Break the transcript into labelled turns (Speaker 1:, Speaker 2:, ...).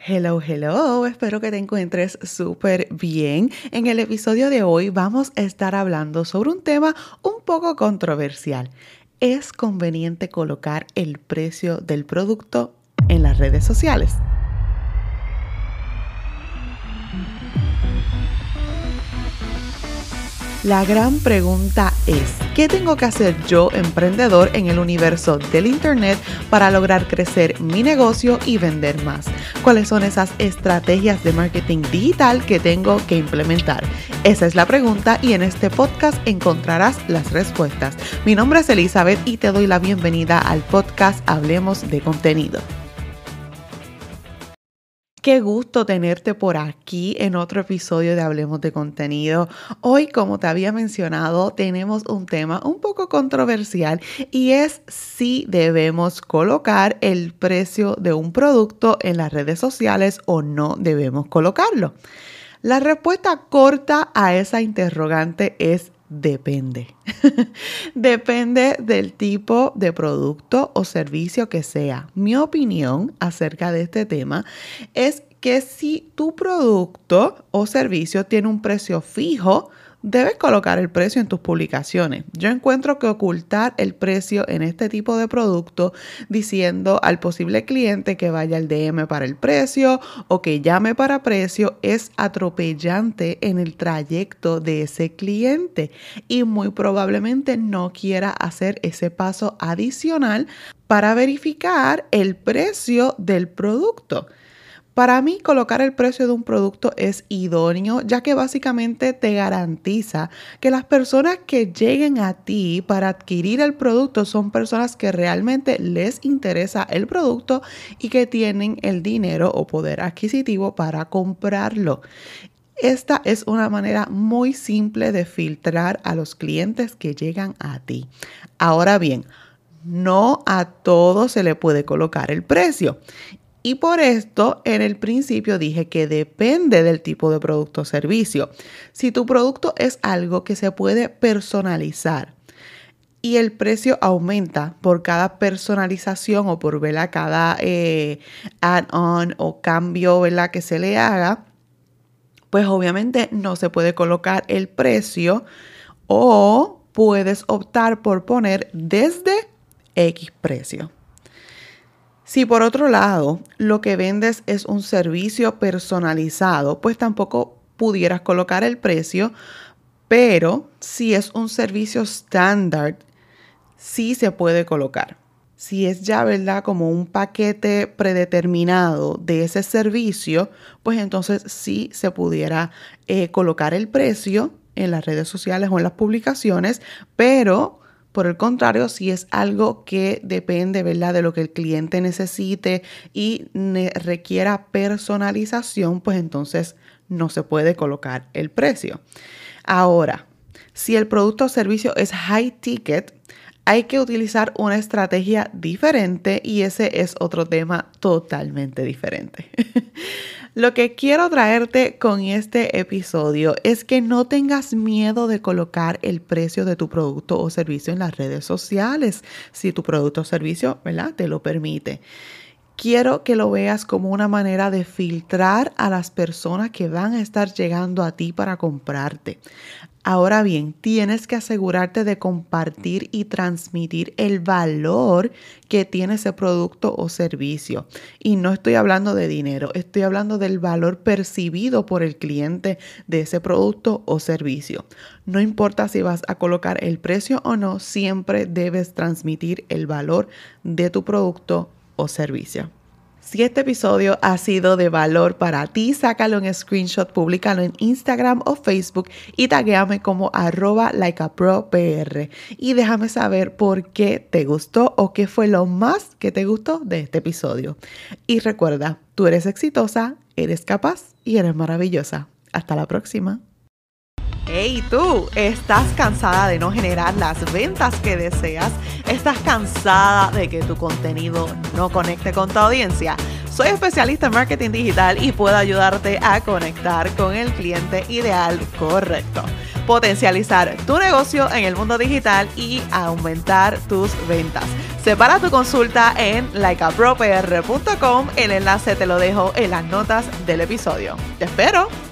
Speaker 1: Hello, hello, espero que te encuentres súper bien. En el episodio de hoy vamos a estar hablando sobre un tema un poco controversial. ¿Es conveniente colocar el precio del producto en las redes sociales? La gran pregunta es, ¿qué tengo que hacer yo, emprendedor, en el universo del Internet para lograr crecer mi negocio y vender más? ¿Cuáles son esas estrategias de marketing digital que tengo que implementar? Esa es la pregunta y en este podcast encontrarás las respuestas. Mi nombre es Elizabeth y te doy la bienvenida al podcast Hablemos de contenido. Qué gusto tenerte por aquí en otro episodio de Hablemos de contenido. Hoy, como te había mencionado, tenemos un tema un poco controversial y es si debemos colocar el precio de un producto en las redes sociales o no debemos colocarlo. La respuesta corta a esa interrogante es Depende. Depende del tipo de producto o servicio que sea. Mi opinión acerca de este tema es que si tu producto o servicio tiene un precio fijo, debes colocar el precio en tus publicaciones. Yo encuentro que ocultar el precio en este tipo de producto diciendo al posible cliente que vaya al DM para el precio o que llame para precio es atropellante en el trayecto de ese cliente y muy probablemente no quiera hacer ese paso adicional para verificar el precio del producto. Para mí, colocar el precio de un producto es idóneo, ya que básicamente te garantiza que las personas que lleguen a ti para adquirir el producto son personas que realmente les interesa el producto y que tienen el dinero o poder adquisitivo para comprarlo. Esta es una manera muy simple de filtrar a los clientes que llegan a ti. Ahora bien, no a todo se le puede colocar el precio. Y por esto en el principio dije que depende del tipo de producto o servicio. Si tu producto es algo que se puede personalizar y el precio aumenta por cada personalización o por cada eh, add-on o cambio que se le haga, pues obviamente no se puede colocar el precio o puedes optar por poner desde X precio. Si por otro lado lo que vendes es un servicio personalizado, pues tampoco pudieras colocar el precio, pero si es un servicio estándar, sí se puede colocar. Si es ya, ¿verdad? Como un paquete predeterminado de ese servicio, pues entonces sí se pudiera eh, colocar el precio en las redes sociales o en las publicaciones, pero por el contrario, si es algo que depende, ¿verdad?, de lo que el cliente necesite y requiera personalización, pues entonces no se puede colocar el precio. Ahora, si el producto o servicio es high ticket, hay que utilizar una estrategia diferente y ese es otro tema totalmente diferente. Lo que quiero traerte con este episodio es que no tengas miedo de colocar el precio de tu producto o servicio en las redes sociales, si tu producto o servicio ¿verdad? te lo permite. Quiero que lo veas como una manera de filtrar a las personas que van a estar llegando a ti para comprarte. Ahora bien, tienes que asegurarte de compartir y transmitir el valor que tiene ese producto o servicio. Y no estoy hablando de dinero, estoy hablando del valor percibido por el cliente de ese producto o servicio. No importa si vas a colocar el precio o no, siempre debes transmitir el valor de tu producto servicio. Si este episodio ha sido de valor para ti, sácalo en screenshot, públicalo en Instagram o Facebook y taguéame como likeapropr y déjame saber por qué te gustó o qué fue lo más que te gustó de este episodio. Y recuerda, tú eres exitosa, eres capaz y eres maravillosa. Hasta la próxima. Hey tú, ¿estás cansada de no generar las ventas que deseas? ¿Estás cansada de que tu contenido no conecte con tu audiencia? Soy especialista en marketing digital y puedo ayudarte a conectar con el cliente ideal correcto. potencializar tu negocio en el mundo digital y aumentar tus ventas. Separa tu consulta en likeapropr.com. El enlace te lo dejo en las notas del episodio. Te espero.